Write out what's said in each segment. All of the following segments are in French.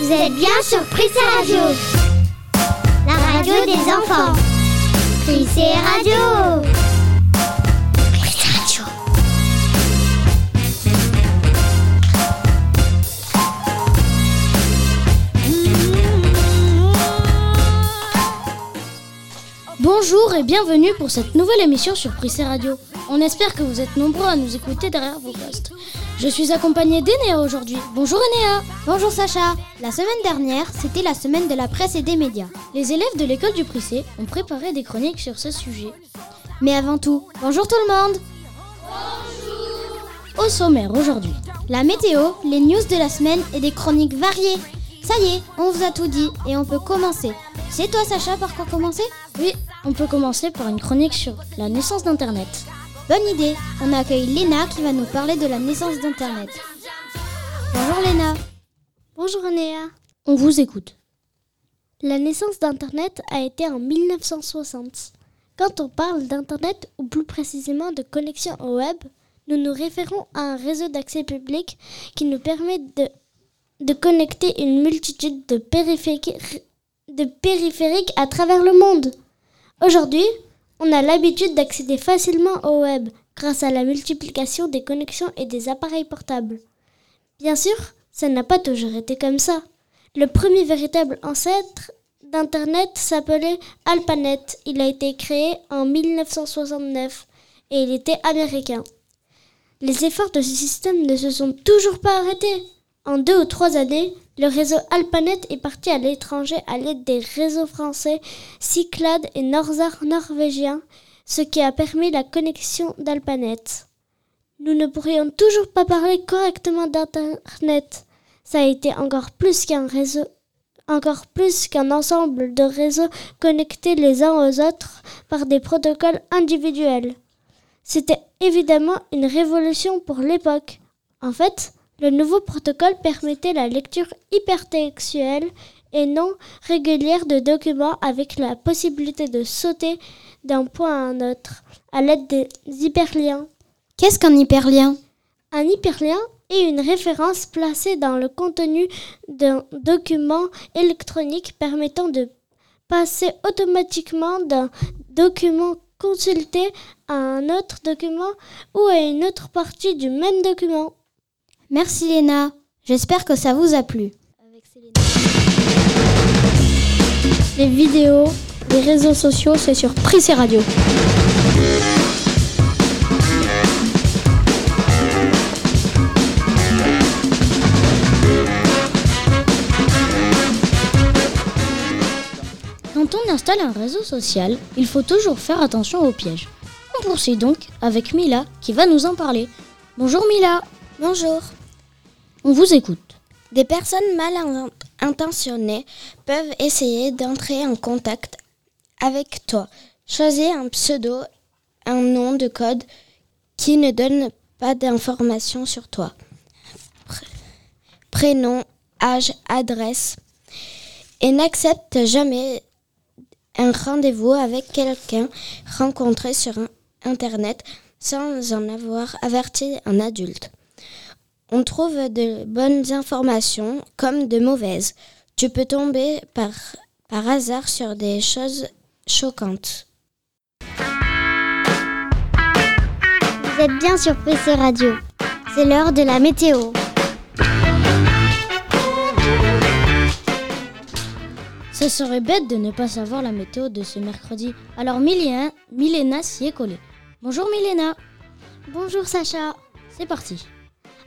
Vous êtes bien sur Prissé Radio, la radio des enfants. Prissé Radio. Prissé Radio. Bonjour et bienvenue pour cette nouvelle émission sur Prissé Radio. On espère que vous êtes nombreux à nous écouter derrière vos postes. Je suis accompagnée d'Enéa aujourd'hui. Bonjour Enéa Bonjour Sacha. La semaine dernière, c'était la semaine de la presse et des médias. Les élèves de l'école du Prissé ont préparé des chroniques sur ce sujet. Mais avant tout, bonjour tout le monde Au sommaire aujourd'hui, La météo, les news de la semaine et des chroniques variées. Ça y est, on vous a tout dit et on peut commencer. C'est toi Sacha par quoi commencer? Oui, on peut commencer par une chronique sur la naissance d'Internet. Bonne idée. On accueille Léna qui va nous parler de la naissance d'Internet. Bonjour Léna. Bonjour Néa. On vous écoute. La naissance d'Internet a été en 1960. Quand on parle d'Internet, ou plus précisément de connexion au web, nous nous référons à un réseau d'accès public qui nous permet de, de connecter une multitude de périphériques, de périphériques à travers le monde. Aujourd'hui, on a l'habitude d'accéder facilement au web grâce à la multiplication des connexions et des appareils portables. Bien sûr, ça n'a pas toujours été comme ça. Le premier véritable ancêtre d'Internet s'appelait AlpaNet. Il a été créé en 1969 et il était américain. Les efforts de ce système ne se sont toujours pas arrêtés. En deux ou trois années, le réseau Alpanet est parti à l'étranger à l'aide des réseaux français Cyclade et Norzar norvégien, ce qui a permis la connexion d'Alpanet. Nous ne pourrions toujours pas parler correctement d'Internet. Ça a été encore plus qu'un réseau, encore plus qu'un ensemble de réseaux connectés les uns aux autres par des protocoles individuels. C'était évidemment une révolution pour l'époque. En fait, le nouveau protocole permettait la lecture hypertextuelle et non régulière de documents avec la possibilité de sauter d'un point à un autre à l'aide des hyperliens. Qu'est-ce qu'un hyperlien? Un hyperlien est une référence placée dans le contenu d'un document électronique permettant de passer automatiquement d'un document consulté à un autre document ou à une autre partie du même document. Merci Léna. J'espère que ça vous a plu. Les vidéos, les réseaux sociaux, c'est sur Prissé Radio. Quand on installe un réseau social, il faut toujours faire attention aux pièges. On poursuit donc avec Mila qui va nous en parler. Bonjour Mila. Bonjour. On vous écoute. Des personnes mal intentionnées peuvent essayer d'entrer en contact avec toi. Choisis un pseudo, un nom de code qui ne donne pas d'informations sur toi. Prénom, âge, adresse. Et n'accepte jamais un rendez-vous avec quelqu'un rencontré sur Internet sans en avoir averti un adulte. On trouve de bonnes informations comme de mauvaises. Tu peux tomber par, par hasard sur des choses choquantes. Vous êtes bien sur PC Radio. C'est l'heure de la météo. Ce serait bête de ne pas savoir la météo de ce mercredi. Alors Milena, Milena s'y est collée. Bonjour Milena. Bonjour Sacha. C'est parti.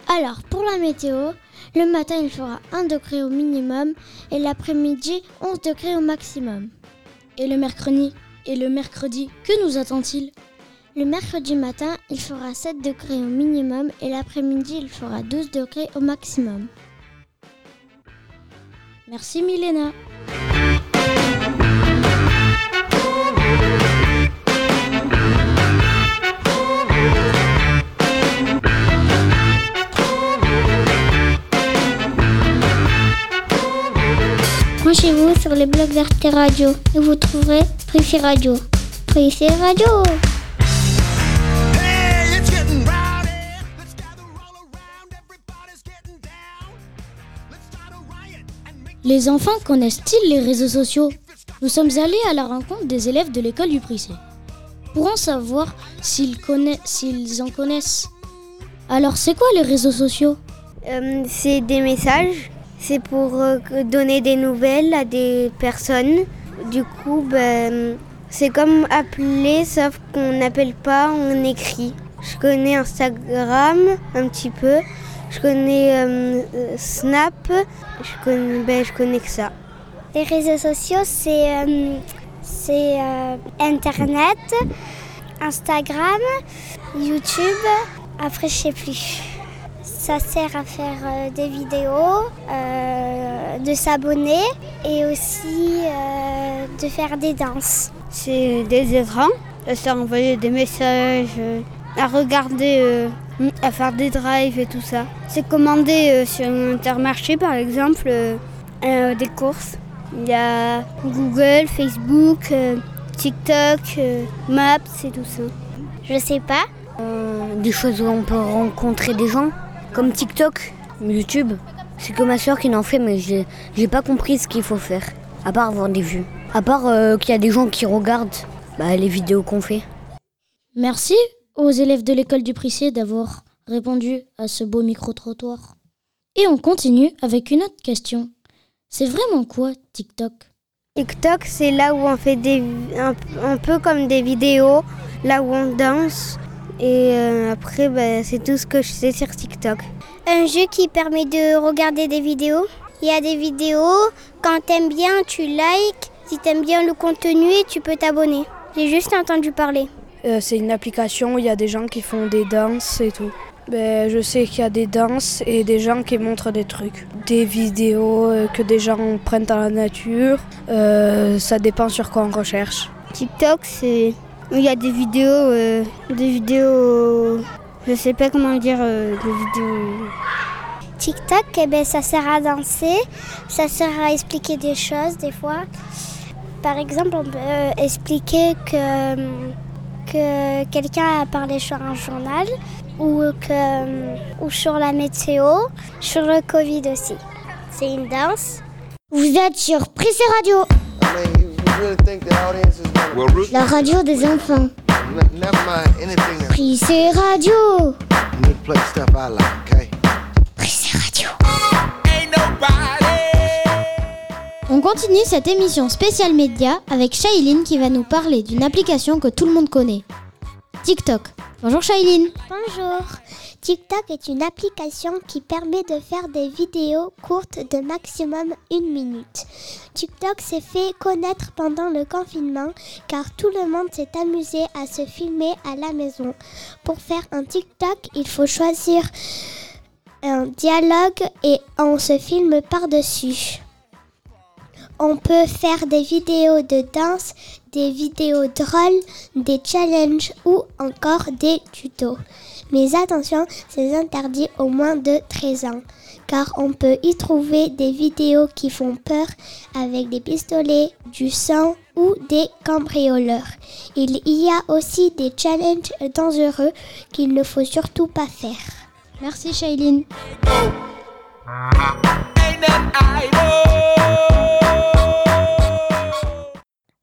Alors, pour la météo, le matin il fera 1 degré au minimum et l'après-midi 11 degrés au maximum. Et le mercredi Et le mercredi, que nous attend-il? Le mercredi matin, il fera 7 degrés au minimum et l'après-midi il fera 12 degrés au maximum. Merci Milena. sur les blogs d'Arte Radio. Et vous trouverez Prissé Radio. Prissé Radio. Les enfants connaissent-ils les réseaux sociaux? Nous sommes allés à la rencontre des élèves de l'école du Prissé pour en savoir s'ils, s'ils en connaissent. Alors c'est quoi les réseaux sociaux? Euh, C'est des messages c'est pour euh, donner des nouvelles à des personnes. Du coup, ben, c'est comme appeler, sauf qu'on n'appelle pas, on écrit. Je connais Instagram un petit peu. Je connais euh, Snap. Je connais, ben, je connais que ça. Les réseaux sociaux, c'est c'est, euh, Internet, Instagram, YouTube. Après, je sais plus. Ça sert à faire euh, des vidéos, euh, de s'abonner et aussi euh, de faire des danses. C'est des écrans. Ça sert à envoyer des messages, euh, à regarder, euh, à faire des drives et tout ça. C'est commander euh, sur Intermarché par exemple euh, euh, des courses. Il y a Google, Facebook, euh, TikTok, euh, Maps et tout ça. Je sais pas. Euh, des choses où on peut rencontrer des gens, comme TikTok, YouTube. C'est que ma soeur qui en fait, mais j'ai j'ai pas compris ce qu'il faut faire, à part avoir des vues. À part euh, qu'il y a des gens qui regardent bah, les vidéos qu'on fait. Merci aux élèves de l'école du Prissé d'avoir répondu à ce beau micro-trottoir. Et on continue avec une autre question. C'est vraiment quoi TikTok? TikTok, c'est là où on fait des, un, un peu comme des vidéos, là où on danse. Et euh, après, bah, c'est tout ce que je sais sur TikTok. Un jeu qui permet de regarder des vidéos. Il y a des vidéos, quand t'aimes bien, tu likes. Si t'aimes bien le contenu, tu peux t'abonner. J'ai juste entendu parler. Euh, c'est une application où il y a des gens qui font des danses et tout. Ben, je sais qu'il y a des danses et des gens qui montrent des trucs. Des vidéos euh, que des gens prennent dans la nature. Euh, ça dépend sur quoi on recherche. TikTok, c'est il y a des vidéos, euh, des vidéos, je sais pas comment dire, euh, des vidéos. TikTok, eh ben, ça sert à danser, ça sert à expliquer des choses des fois. Par exemple, on peut euh, expliquer que, que quelqu'un a parlé sur un journal ou, que, ou sur la météo, sur le Covid aussi. C'est une danse. Vous êtes sur Prissé Radio, La radio des enfants. Prissé Radio. Prissé Radio. On continue cette émission spéciale média avec Shailene qui va nous parler d'une application que tout le monde connaît. TikTok. Bonjour Shailene. Bonjour. TikTok est une application qui permet de faire des vidéos courtes de maximum une minute. TikTok s'est fait connaître pendant le confinement car tout le monde s'est amusé à se filmer à la maison. Pour faire un TikTok, il faut choisir un dialogue et on se filme par-dessus. On peut faire des vidéos de danse, des vidéos drôles, des challenges ou encore des tutos. Mais attention, c'est interdit au moins de 13 ans, car on peut y trouver des vidéos qui font peur avec des pistolets, du sang ou des cambrioleurs. Il y a aussi des challenges dangereux qu'il ne faut surtout pas faire. Merci Shailene.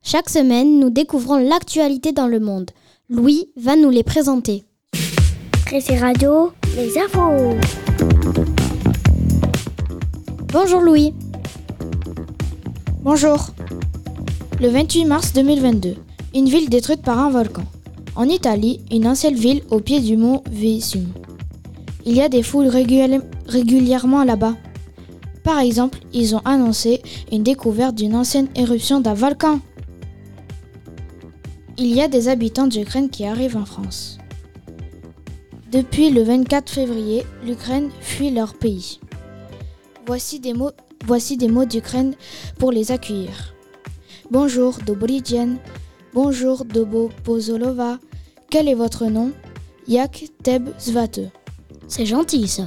Chaque semaine, nous découvrons l'actualité dans le monde. Louis va nous les présenter. Pressé Radio, les infos. Bonjour Louis. Bonjour. Le 28 mars 2022, une ville détruite par un volcan. En Italie, une ancienne ville au pied du mont Vesum. Il y a des foules réguli- régulièrement là-bas. Par exemple, ils ont annoncé une découverte d'une ancienne éruption d'un volcan. Il y a des habitants d'Ukraine qui arrivent en France. Depuis le 24 février, l'Ukraine fuit leur pays. Voici des mots, d'Ukraine pour les accueillir. Bonjour, Dobry dzień. Bonjour, Dobo Pozolova. Quel est votre nom? Yak Teb Zvate. C'est gentil ça.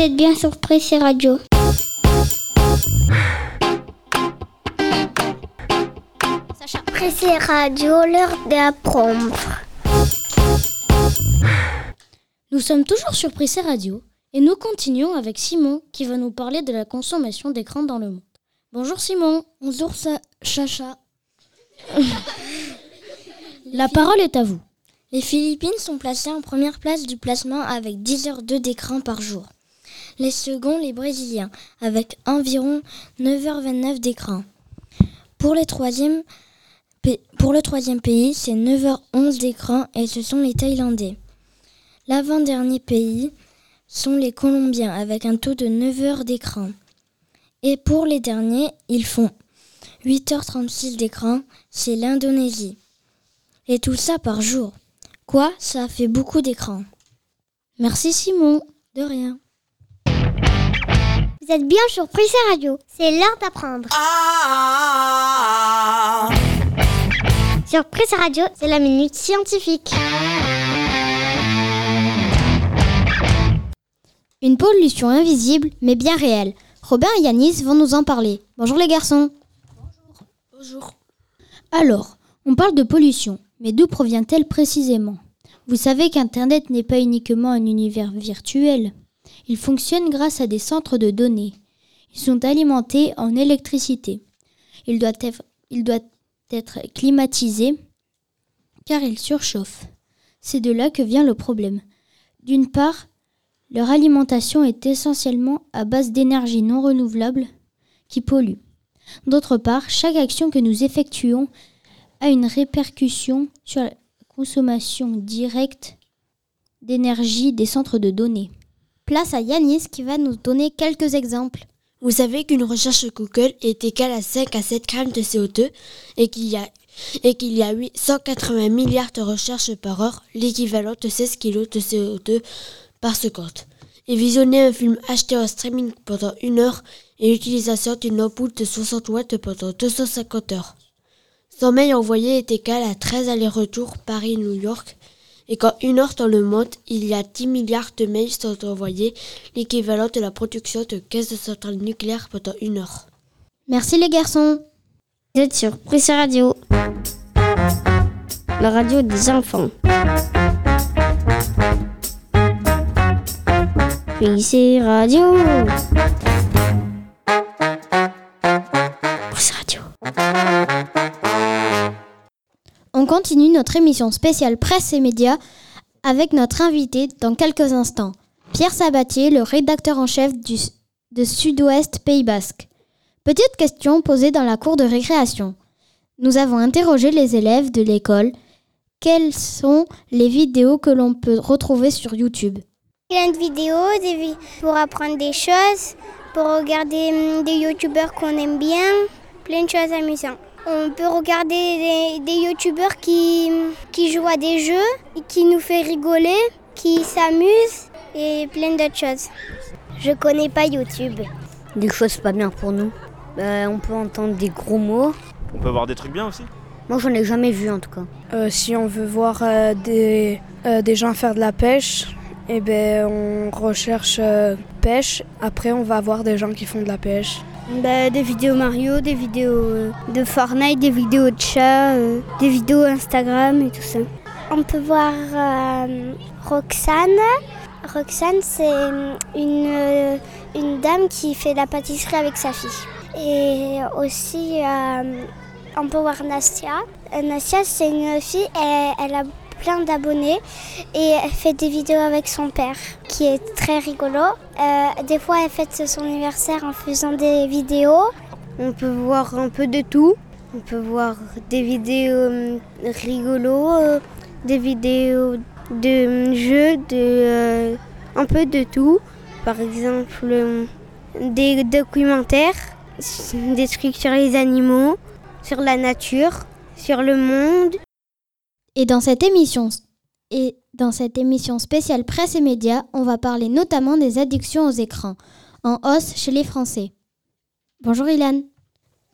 Vous êtes bien sur Pressé Radio. Pressé radio, l'heure d'apprendre. Nous sommes toujours sur Prissé Radio et nous continuons avec Simon qui va nous parler de la consommation d'écran dans le monde. Bonjour Simon. Bonjour Chacha. la parole est à vous. Les Philippines sont placées en première place du placement avec 10 heures 2 d'écran par jour. Les seconds, les Brésiliens, avec environ 9h29 d'écran. Pour, le troisième pays, c'est 9h11 d'écran et ce sont les Thaïlandais. L'avant-dernier pays sont les Colombiens avec un taux de 9 heures d'écran. Et pour les derniers, ils font 8h36 d'écran, c'est l'Indonésie. Et tout ça par jour. Quoi? Ça fait beaucoup d'écran. Merci Simon. De rien. Vous êtes bien sur Prissé Radio. C'est l'heure d'apprendre. Sur Prissé Radio, c'est la minute scientifique. Une pollution invisible mais bien réelle. Robin et Yanis vont nous en parler. Bonjour les garçons. Bonjour. Alors, on parle de pollution, mais d'où provient-elle précisément? Vous savez qu'Internet n'est pas uniquement un univers virtuel. Il fonctionne grâce à des centres de données. Ils sont alimentés en électricité. Il doit être, il doit être climatisé car il surchauffe. C'est de là que vient le problème. D'une part, leur alimentation est essentiellement à base d'énergie non renouvelable qui pollue. D'autre part, chaque action que nous effectuons a une répercussion sur la consommation directe d'énergie des centres de données. Place à Yanis qui va nous donner quelques exemples. Vous savez qu'une recherche Google est égale à 5 à 7 grammes de CO2 et qu'il y a et qu'il y a 180 milliards de recherches par heure, l'équivalent de 16 kg de CO2 par seconde. Et visionner un film acheté en streaming pendant une heure et l'utilisation d'une ampoule de 60 watts pendant 250 heures. Son mail envoyé est égal à 13 allers-retours Paris-New York. Et quand une heure dans le monde, il y a 10 milliards de mails sont envoyés, l'équivalent de la production de 15 centrales nucléaires pendant une heure. Merci les garçons. Vous êtes sur Prissé Radio, la radio des enfants. Prissé Radio. Continue notre émission spéciale presse et médias avec notre invité dans quelques instants, Pierre Sabatier, le rédacteur en chef de Sud-Ouest Pays Basque. Petite question posée dans la cour de récréation. Nous avons interrogé les élèves de l'école. Quelles sont les vidéos que l'on peut retrouver sur YouTube? Plein de vidéos pour apprendre des choses, pour regarder hum, des youtubeurs qu'on aime bien, plein de choses amusantes. On peut regarder des, des youtubeurs qui, qui jouent à des jeux, qui nous fait rigoler, qui s'amusent et plein d'autres choses. Je connais pas YouTube. Des choses pas bien pour nous. Euh, on peut entendre des gros mots. On peut avoir des trucs bien aussi Moi, j'en ai jamais vu en tout cas. Euh, si on veut voir euh, des, euh, des gens faire de la pêche, eh ben, on recherche euh, pêche. Après, on va voir des gens qui font de la pêche. Bah, des vidéos Mario, des vidéos euh, de Fortnite, des vidéos de chat, euh, des vidéos Instagram et tout ça. On peut voir euh, Roxane. Roxane, c'est une, euh, une dame qui fait de la pâtisserie avec sa fille. Et aussi, euh, on peut voir Nastia. Nastia, c'est une fille, elle, elle a plein d'abonnés et elle fait des vidéos avec son père qui est très rigolo. Euh, des fois, elle fête son anniversaire en faisant des vidéos. On peut voir un peu de tout. On peut voir des vidéos euh, rigolos, euh, des vidéos de jeux, de, un peu de tout. Par exemple, des documentaires, des trucs sur les animaux, sur la nature, sur le monde. Et dans cette émission et dans cette émission spéciale presse et médias, on va parler notamment des addictions aux écrans, en hausse chez les Français. Bonjour Ilan.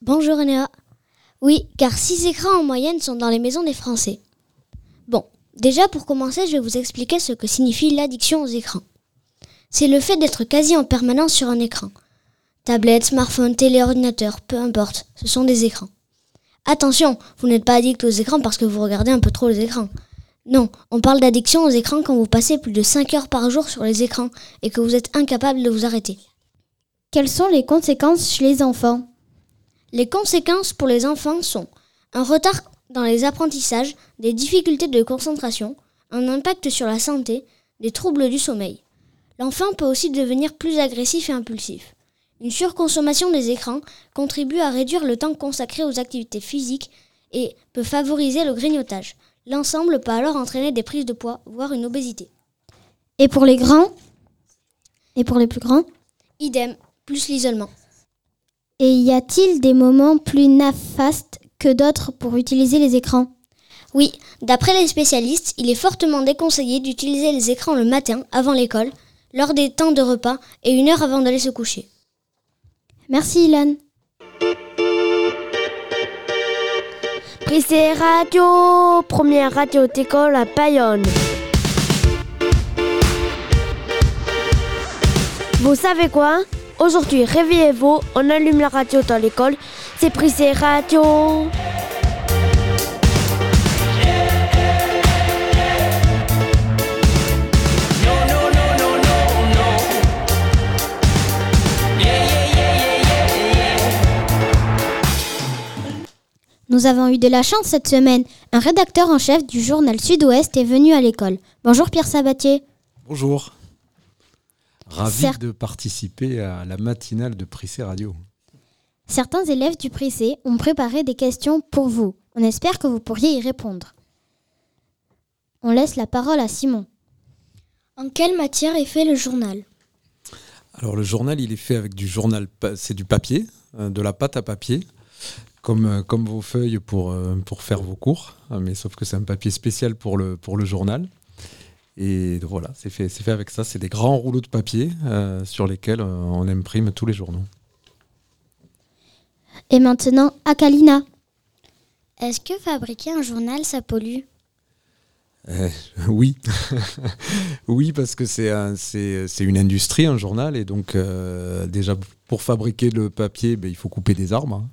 Bonjour Néa. Oui, car 6 écrans en moyenne sont dans les maisons des Français. Bon, déjà pour commencer, je vais vous expliquer ce que signifie l'addiction aux écrans. C'est le fait d'être quasi en permanence sur un écran. Tablette, smartphone, télé, ordinateur, peu importe, ce sont des écrans. Attention, vous n'êtes pas addict aux écrans parce que vous regardez un peu trop les écrans. Non, on parle d'addiction aux écrans quand vous passez plus de 5 heures par jour sur les écrans et que vous êtes incapable de vous arrêter. Quelles sont les conséquences chez les enfants? Les conséquences pour les enfants sont un retard dans les apprentissages, des difficultés de concentration, un impact sur la santé, des troubles du sommeil. L'enfant peut aussi devenir plus agressif et impulsif. Une surconsommation des écrans contribue à réduire le temps consacré aux activités physiques et peut favoriser le grignotage. L'ensemble peut alors entraîner des prises de poids, voire une obésité. Et pour les grands Et pour les plus grands? Idem, plus l'isolement. Et y a-t-il des moments plus néfastes que d'autres pour utiliser les écrans? Oui, d'après les spécialistes, il est fortement déconseillé d'utiliser les écrans le matin avant l'école, lors des temps de repas et une heure avant d'aller se coucher. Merci Ilan. Prissé Radio, première radio d'école à Bayonne. Vous savez quoi? Aujourd'hui, réveillez-vous, on allume la radio dans l'école. C'est Prissé Radio. Nous avons eu de la chance cette semaine. Un rédacteur en chef du journal Sud-Ouest est venu à l'école. Bonjour Pierre Sabatier. Bonjour. Ravi de participer à la matinale de Prissé Radio. Certains élèves du Prissé ont préparé des questions pour vous. On espère que vous pourriez y répondre. On laisse la parole à Simon. En quelle matière est fait le journal? Alors le journal, il est fait avec du journal, c'est du papier, euh, de la pâte à papier, comme, euh, comme vos feuilles pour, euh, pour faire vos cours, euh, mais sauf que c'est un papier spécial pour le, pour le journal. Et voilà, c'est fait, avec ça. C'est des grands rouleaux de papier euh, sur lesquels on imprime tous les journaux. Et maintenant, Akalina. Est-ce que fabriquer un journal, ça pollue? Euh, oui, oui, parce que c'est un- c'est c'est une industrie, un journal, et donc euh, déjà pour fabriquer le papier, ben, il faut couper des arbres. hein.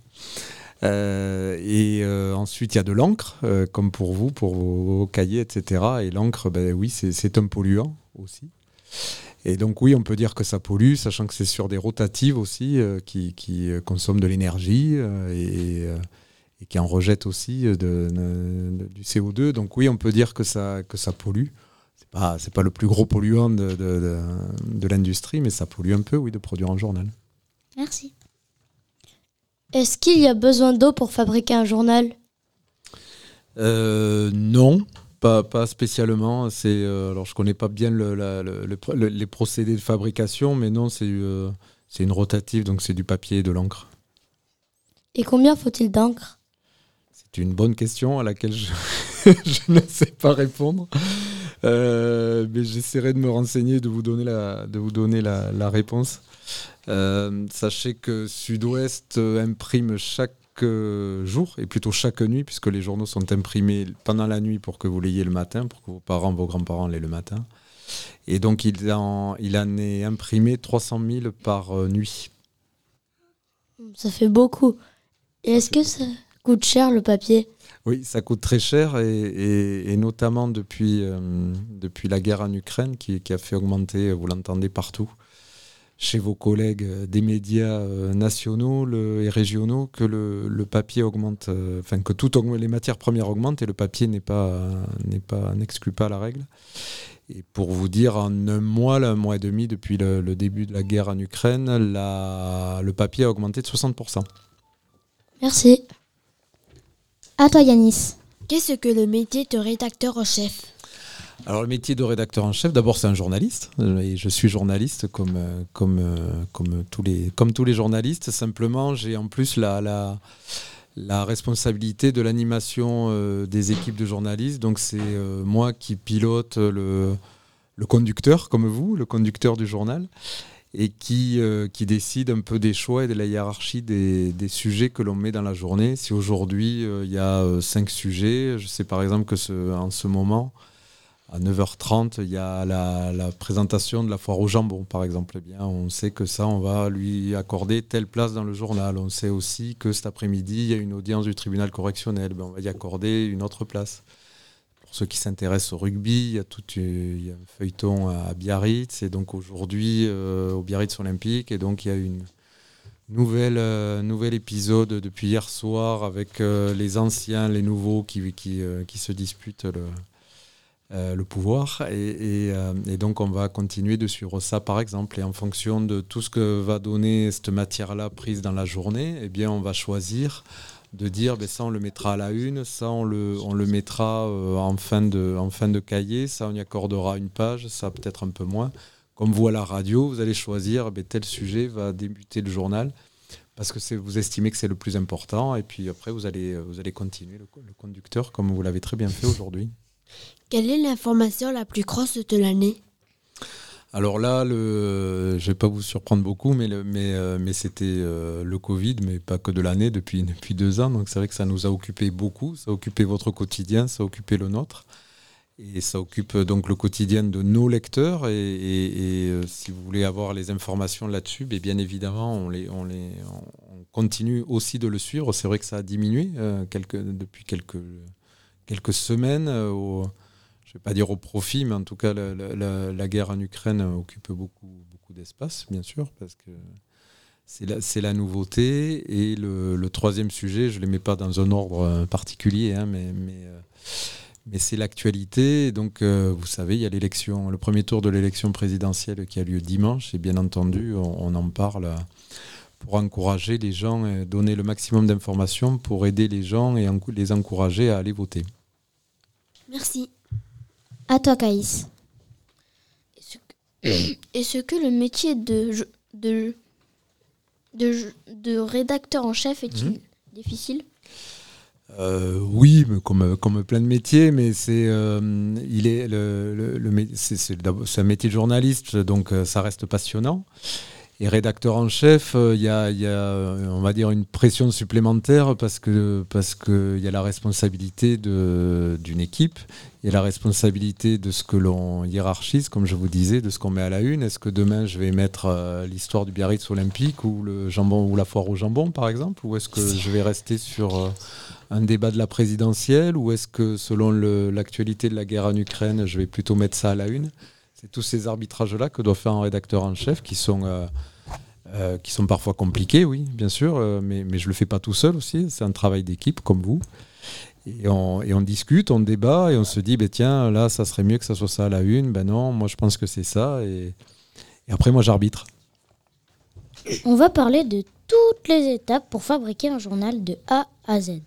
Euh, et euh, ensuite, il y a de l'encre, euh, comme pour vous, pour vos, cahiers, etc. Et l'encre, ben, oui, c'est- un polluant aussi. Et donc oui, on peut dire que ça pollue, sachant que c'est sur des rotatives aussi qui, consomment de l'énergie et, qui en rejettent aussi du CO2. Donc oui, on peut dire que ça, que ça pollue. C'est pas, c'est pas le plus gros polluant de- de l'industrie, mais ça pollue un peu, oui, de produire un journal. Merci. Est-ce qu'il y a besoin d'eau pour fabriquer un journal? Euh, non, pas, pas spécialement. C'est, euh, alors je connais pas bien le- la- le- le pr- le- les procédés de fabrication, mais non, c'est, euh, c'est une rotative, donc c'est du papier et de l'encre. Et combien faut-il d'encre? C'est une bonne question à laquelle je, je ne sais pas répondre. Euh, mais j'essaierai de me renseigner, de vous donner la, de vous donner la, la réponse. Euh, sachez que Sud-Ouest euh, imprime chaque euh, jour, et plutôt chaque nuit, puisque les journaux sont imprimés pendant la nuit pour que vous l'ayez le matin, pour que vos parents, vos grands-parents l'aient le matin. Et donc il en, il en est imprimé 300 000 par nuit. Ça fait beaucoup. Et est-ce que ça coûte cher le papier? Oui, ça coûte très cher et, et- et notamment depuis, euh, depuis la guerre en Ukraine qui, qui a fait augmenter, vous l'entendez partout, chez vos collègues euh, des médias euh, nationaux le- et régionaux, que le, le papier augmente, euh, enfin que tout augmente, les matières premières augmentent et le papier n'est pas, euh, n'est pas, n'exclut pas la règle. Et pour vous dire, en un mois, là, un mois et demi, depuis le, le début de la guerre en Ukraine, la- le papier a augmenté de 60%. Merci. À toi Yanis. Qu'est-ce que le métier de rédacteur en chef? Alors le métier de rédacteur en chef, d'abord c'est un journaliste, je suis journaliste comme, euh, comme, euh, comme, tous, les, comme tous les journalistes. Simplement, j'ai en plus la, la, la responsabilité de l'animation euh, des équipes de journalistes. Donc c'est moi qui pilote le, le conducteur, comme vous, le conducteur du journal, et qui, qui décide un peu des choix et de la hiérarchie des, des sujets que l'on met dans la journée. Si aujourd'hui il y a cinq sujets, je sais par exemple que en ce moment, à 9h30, il y a la, présentation de la foire au jambon, par exemple. Eh on sait que ça, on va lui accorder telle place dans le journal. On sait aussi que cet après-midi, il y a une audience du tribunal correctionnel. Ben, on va y accorder une autre place. Pour ceux qui s'intéressent au rugby, il y a, tout, a un feuilleton à Biarritz. Et donc aujourd'hui, euh, au Biarritz Olympique. Et donc, il y a une nouvelle, euh, nouvel épisode depuis hier soir avec euh, les anciens, les nouveaux qui, qui, qui se disputent le euh, le pouvoir. Euh, et, donc, on va continuer de suivre ça, par exemple. Et en fonction de tout ce que va donner cette matière-là prise dans la journée, eh bien, on va choisir de dire ben, ça, on le mettra à la une, ça, on le, mettra euh, en, fin de, cahier, ça, on y accordera une page, ça, peut-être un peu moins. Comme vous à la radio, vous allez choisir ben, tel sujet va débuter le journal parce que vous estimez que c'est le plus important. Et puis après, vous allez continuer le conducteur comme vous l'avez très bien fait aujourd'hui. Quelle est l'information la plus grosse de l'année? Alors là, je ne vais pas vous surprendre beaucoup, mais, euh, c'était euh, le Covid, mais pas que de l'année, depuis, depuis deux ans. Donc c'est vrai que ça nous a occupé beaucoup. Ça a occupé votre quotidien, ça a occupé le nôtre. Et ça occupe donc le quotidien de nos lecteurs. Et, euh, si vous voulez avoir les informations là-dessus, ben, bien évidemment, on, continue aussi de le suivre. C'est vrai que ça a diminué depuis quelques, quelques semaines. Je ne vais pas dire au profit, mais en tout cas, la, guerre en Ukraine occupe beaucoup, beaucoup d'espace, bien sûr, parce que c'est la, nouveauté. Et le, troisième sujet, je ne les mets pas dans un ordre particulier, hein, euh, mais c'est l'actualité. Donc, euh, vous savez, il y a l'élection, le premier tour de l'élection présidentielle qui a lieu dimanche, et bien entendu, on, en parle pour encourager les gens, donner le maximum d'informations pour aider les gens et les encourager à aller voter. Merci. À toi, Caïs. Est-ce que le métier de, de, de, rédacteur en chef est-il mhm. difficile? Euh, oui, comme, comme plein de métiers, mais c'est euh, il est le, le, c'est, un métier de journaliste, donc euh, ça reste passionnant. Et rédacteur en chef, il y, a, on va dire, une pression supplémentaire parce que parce qu'il y a la responsabilité d'une équipe a la responsabilité de ce que l'on hiérarchise, comme je vous disais, de ce qu'on met à la une. Est-ce que demain je vais mettre euh, l'histoire du Biarritz olympique ou le jambon ou la foire au jambon, par exemple, ou est-ce que je vais rester sur euh, un débat de la présidentielle, ou est-ce que selon l'actualité de la guerre en Ukraine, je vais plutôt mettre ça à la une? C'est tous ces arbitrages-là que doit faire un rédacteur en chef, qui sont euh, qui sont parfois compliqués, oui, bien sûr, mais, mais je ne le fais pas tout seul aussi. C'est un travail d'équipe, comme vous. Et on, discute, on débat et on se dit, ben tiens, là, ça serait mieux que ça soit ça à la une. Ben non, moi je pense que c'est ça. Et, après, moi j'arbitre. On va parler de toutes les étapes pour fabriquer un journal de A à Z.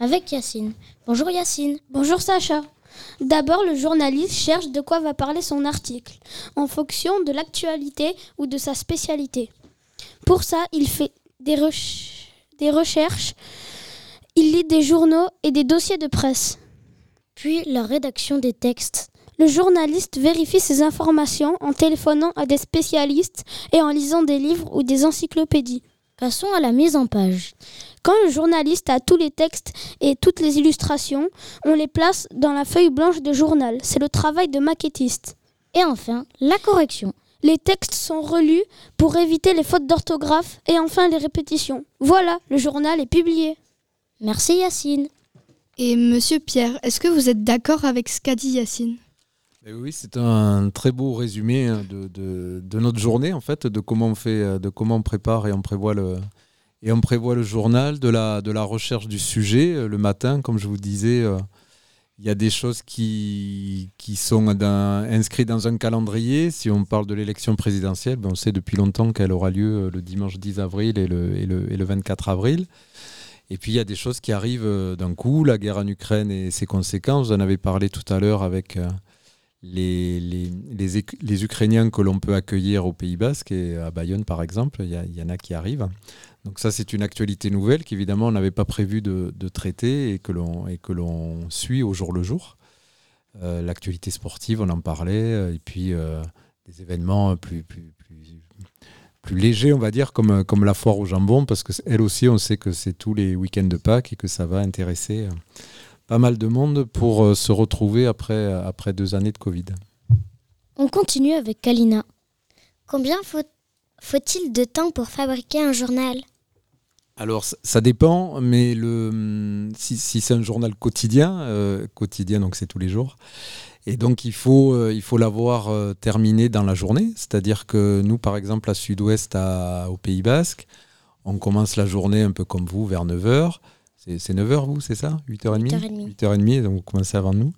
Avec Yacine. Bonjour Yacine. Bonjour Sacha. D'abord, le journaliste cherche de quoi va parler son article, en fonction de l'actualité ou de sa spécialité. Pour ça, il fait des, recherches il lit des journaux et des dossiers de presse. Puis la rédaction des textes. Le journaliste vérifie ses informations en téléphonant à des spécialistes et en lisant des livres ou des encyclopédies. Passons à la mise en page. Quand le journaliste a tous les textes et toutes les illustrations, on les place dans la feuille blanche de journal. C'est le travail de maquettiste. Et enfin, la correction. Les textes sont relus pour éviter les fautes d'orthographe et enfin les répétitions. Voilà, le journal est publié. Merci Yacine. Et monsieur Pierre, est-ce que vous êtes d'accord avec ce qu'a dit Yacine? Eh oui, c'est un très beau résumé hein, de, notre journée, en fait, de comment on fait, de comment on prépare et on prévoit le, et on prévoit le journal, de la, de la recherche du sujet. Euh, le matin, comme je vous disais, euh, il y a des choses qui, qui sont inscrites dans un calendrier. Si on parle de l'élection présidentielle, ben on sait depuis longtemps qu'elle aura lieu euh, le dimanche 10 avril et le, et le, et le 24 avril. Et puis il y a des choses qui arrivent euh, d'un coup, la guerre en Ukraine et ses conséquences. Vous en avez parlé tout à l'heure avec euh, les, les, les, Ukrainiens que l'on peut accueillir au Pays Basque et à Bayonne par exemple. Il y, y en a qui arrivent. Donc ça c'est une actualité nouvelle qu'évidemment on n'avait pas prévu de, traiter et que l'on suit au jour le jour. Euh, l'actualité sportive, on en parlait, et puis des événements plus, plus, plus plus léger, on va dire, comme, comme la foire au jambon, parce qu'elle aussi, on sait que c'est tous les week-ends de Pâques et que ça va intéresser euh, pas mal de monde pour se retrouver après, après deux années de Covid. On continue avec Kalina. Combien faut-il de temps pour fabriquer un journal? Alors, ça dépend, mais le, si, c'est un journal quotidien, quotidien, donc c'est tous les jours, et donc il faut, euh, il faut l'avoir euh, terminé dans la journée. C'est-à-dire que nous, par exemple, à Sud-Ouest, au Pays Basque, on commence la journée un peu comme vous, vers 9h. C'est 9h, vous, c'est ça? 8h30 8h30. 8h30, donc vous commencez avant nous.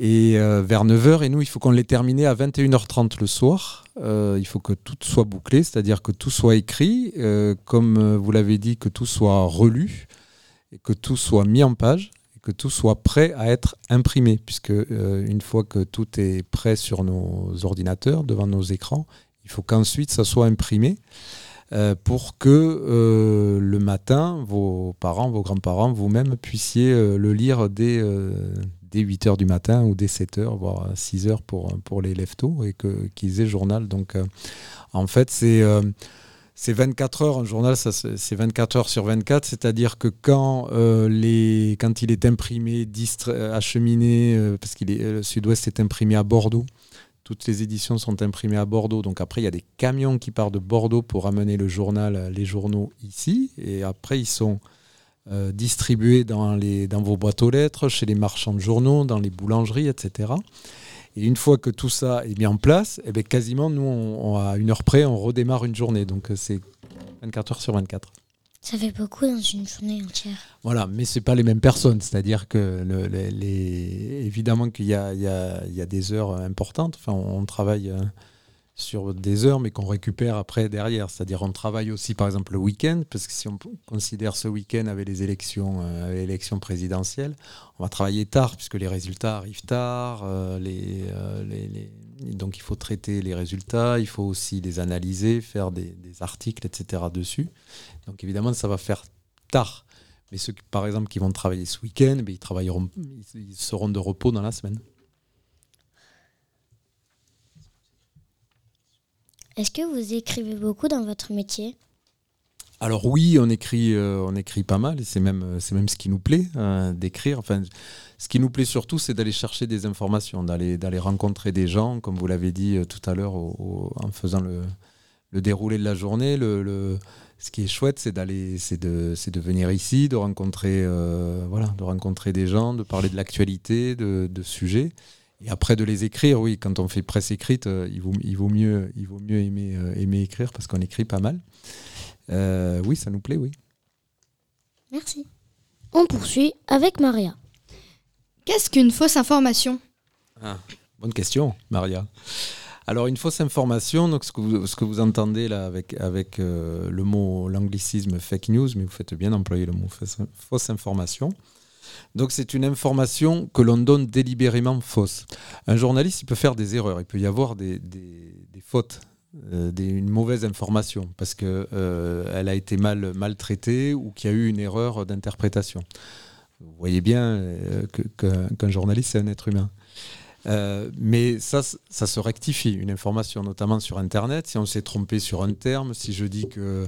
Et euh, vers 9h, et nous, il faut qu'on l'ait terminé à 21h30 le soir. il faut que tout soit bouclé, c'est-à-dire que tout soit écrit, comme vous l'avez dit, que tout soit relu et que tout soit mis en page que tout soit prêt à être imprimé, puisque euh, une fois que tout est prêt sur nos ordinateurs, devant nos écrans, il faut qu'ensuite ça soit imprimé euh, pour que euh, le matin, vos parents, vos grands-parents, vous-même puissiez le lire dès, dès 8 h du matin ou dès 7 h, voire 6 h pour, pour les lève-tôt et qu'ils aient journal. Donc en fait, c'est c'est 24 heures, un journal, c'est 24 heures sur 24, c'est-à-dire que quand, euh, les, quand il est imprimé, euh, acheminé, euh, parce que le Sud-Ouest est imprimé à Bordeaux, toutes les éditions sont imprimées à Bordeaux, donc après il y a des camions qui partent de Bordeaux pour amener le journal, les journaux ici, et après ils sont distribués dans, les, dans vos boîtes aux lettres, chez les marchands de journaux, dans les boulangeries, etc. Et une fois que tout ça est mis en place, eh bien, quasiment, nous, on, à une heure près, on redémarre une journée. Donc, euh, c'est 24 heures sur 24. Ça fait beaucoup dans une journée entière. Voilà, mais ce pas les mêmes personnes. C'est-à-dire que les, évidemment qu'il y, y, y a, des heures importantes. Enfin, on, travaille euh, sur des heures, mais qu'on récupère après derrière. C'est-à-dire on travaille aussi, par exemple, le week-end, parce que si on considère ce week-end avec les élections, euh, l'élection on va travailler tard, puisque les résultats arrivent tard. Euh, euh, donc il faut traiter les résultats, il faut aussi les analyser, faire des, articles, etc. dessus. Donc évidemment, ça va faire tard. Mais ceux, par exemple, qui vont travailler ce week-end, ben, ils, travailleront, ils seront de repos dans la semaine. Est-ce que vous écrivez beaucoup dans votre métier? Alors oui, on écrit, euh, on écrit pas mal, et c'est même, euh, c'est même ce qui nous plaît hein, d'écrire. Enfin, ce qui nous plaît surtout, c'est d'aller chercher des informations, d'aller, d'aller rencontrer des gens, comme vous l'avez dit euh, tout à l'heure en faisant le, déroulé de la journée. Le, ce qui est chouette, c'est d'aller, c'est de, c'est de venir ici, de rencontrer, voilà, de rencontrer des gens, de parler de l'actualité, de sujets. Et après de les écrire, oui, quand on fait presse écrite, euh, il, vaut, il, vaut, mieux, il vaut mieux aimer, euh, aimer écrire parce qu'on écrit pas mal. Euh, oui, ça nous plaît, oui. Merci. On poursuit avec Maria. Qu'est-ce qu'une fausse information? Ah, Bonne question, Maria. Alors une fausse information, donc ce que vous, ce que vous entendez là avec, avec le mot, l'anglicisme fake news, mais vous faites bien d'employer le mot fausse information. Donc c'est une information que l'on donne délibérément fausse. Un journaliste, il peut faire des erreurs, il peut y avoir des, fautes, euh, une mauvaise information, parce qu'elle euh, a été mal, maltraitée ou qu'il y a eu une erreur d'interprétation. Vous voyez bien euh, qu'un journaliste, c'est un être humain. mais ça, ça se rectifie, une information, notamment sur Internet. Si on s'est trompé sur un terme, si je dis que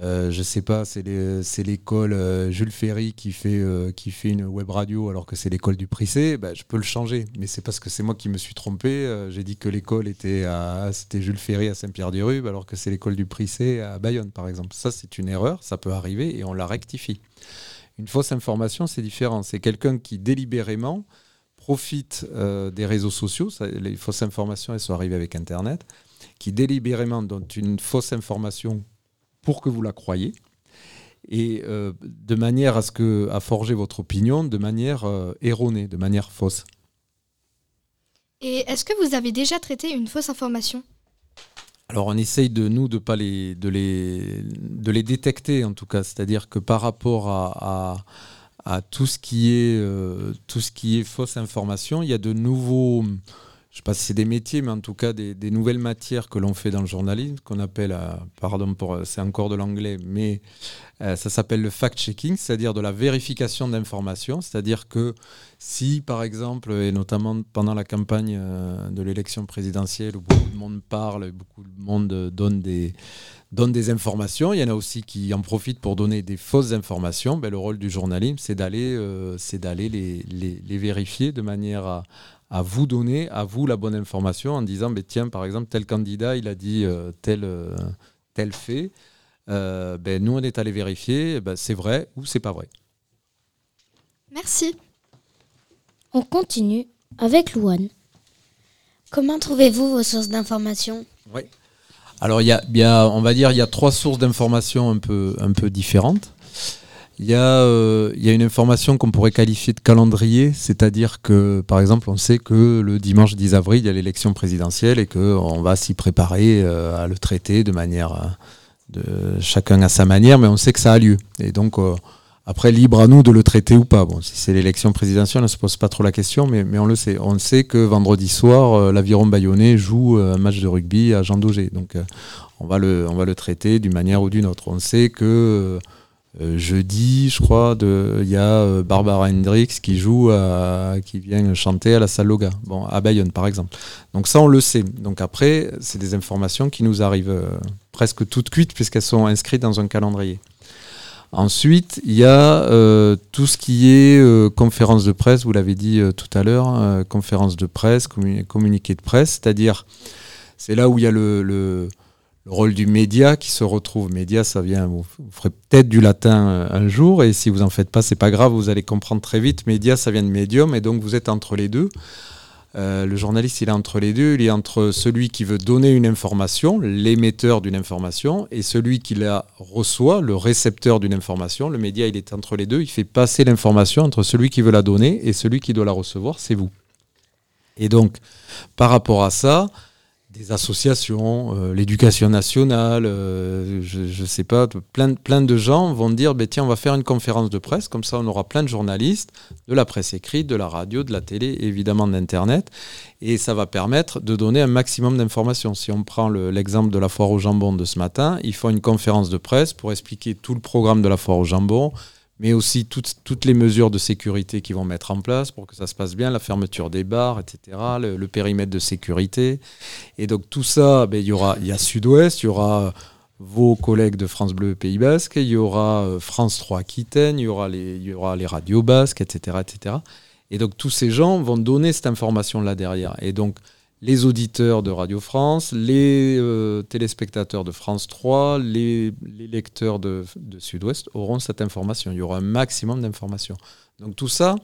euh, je sais pas, c'est l'école euh, Jules Ferry qui fait, euh, qui fait une web radio alors que c'est l'école du Prissé, bah, je peux le changer. Mais c'est parce que c'est moi qui me suis trompé. J'ai dit que l'école était à c'était Jules Ferry à Saint-Pierre-du-Rube alors que c'est l'école du Prissé à Bayonne, par exemple. Ça, c'est une erreur, ça peut arriver et on la rectifie. Une fausse information, c'est différent. C'est quelqu'un qui délibérément profite des réseaux sociaux. les fausses informations, elles sont arrivées avec Internet. Qui délibérément donne une fausse information pour que vous la croyiez. Et euh, de manière à ce que à forger votre opinion de manière euh, erronée, de manière fausse. Et est-ce que vous avez déjà traité une fausse information? Alors on essaye de nous de pas les de les de les détecter en tout cas, c'est-à-dire que par rapport à, à, tout ce qui est euh, tout ce qui est fausse information, il y a de nouveaux je ne sais pas si c'est des métiers, mais en tout cas des, nouvelles matières que l'on fait dans le journalisme, qu'on appelle, euh, pardon pour, euh, c'est encore de l'anglais, mais euh, ça s'appelle le fact-checking, c'est-à-dire de la vérification d'informations. C'est-à-dire que si, par exemple, et notamment pendant la campagne de l'élection présidentielle, où beaucoup de monde parle, beaucoup de monde donne des, donnent des informations. Il y en a aussi qui en profitent pour donner des fausses informations. Ben, le rôle du journalisme, c'est d'aller c'est d'aller les, les, vérifier de manière à, à, vous donner, à vous, la bonne information en disant, ben, tiens, par exemple, tel candidat, il a dit tel, tel fait. ben, nous, on est allé vérifier, ben, c'est vrai ou c'est pas vrai. Merci. On continue avec Louane. Comment trouvez-vous vos sources d'information Oui. Alors, il y, a, on va dire, il y a trois sources d'information un peu, un peu différentes. Il y, a, euh, il y a une information qu'on pourrait qualifier de calendrier, c'est-à-dire que, par exemple, on sait que le dimanche 10 avril, il y a l'élection présidentielle et qu'on va s'y préparer euh, à le traiter de manière, euh, de, chacun à sa manière, mais on sait que ça a lieu. Et donc, après, libre à nous de le traiter ou pas. Bon, si c'est l'élection présidentielle, on ne se pose pas trop la question, mais, on le sait. On sait que vendredi soir, l'aviron bayonnais joue un match de rugby à Jean Daugé. Donc, on va le traiter d'une manière ou d'une autre. On sait que jeudi, je crois, il y a Barbara Hendricks qui joue, qui vient chanter à la salle bon, à Bayonne par exemple. Donc ça, on le sait. Donc après, c'est des informations qui nous arrivent presque toutes cuites puisqu'elles sont inscrites dans un calendrier. Ensuite, il y a euh, tout ce qui est euh, conférence de presse, vous l'avez dit euh, tout à l'heure, conférence de presse, communiqué de presse, c'est-à-dire c'est là où il y a le, rôle du média qui se retrouve. Média, ça vient, vous, ferez peut-être du latin un jour, et si vous en faites pas, c'est pas grave, vous allez comprendre très vite. Média, ça vient de médium, et donc vous êtes entre les deux. Euh, le journaliste, il est entre les deux. Il est entre celui qui veut donner une information, l'émetteur d'une information, et celui qui la reçoit, le récepteur d'une information. Le média, il est entre les deux. Il fait passer l'information entre celui qui veut la donner et celui qui doit la recevoir, c'est vous. Et donc, par rapport à ça, des associations, euh, l'éducation nationale, euh, je ne sais pas, plein, de gens vont dire, ben, tiens, on va faire une conférence de presse, comme ça on aura plein de journalistes, de la presse écrite, de la radio, de la télé, évidemment de l'Internet, et ça va permettre de donner un maximum d'informations. Si on prend l'exemple de la foire au jambon de ce matin, ils font une conférence de presse pour expliquer tout le programme de la foire au jambon, mais aussi toutes, toutes, les mesures de sécurité qu'ils vont mettre en place pour que ça se passe bien, la fermeture des bars, etc., le, périmètre de sécurité. Et donc tout ça, ben, il y aura, il y a Sud-Ouest, il y aura vos collègues de France Bleu Pays Basque, il y aura euh, France 3 Aquitaine, il y aura les, il y aura les radios basques, etc., etc. Et donc tous ces gens vont donner cette information-là derrière. Et donc les auditeurs de Radio France, les euh, téléspectateurs de France 3, les, lecteurs de, Sud-Ouest auront cette information. Il y aura un maximum d'informations. Donc tout ça,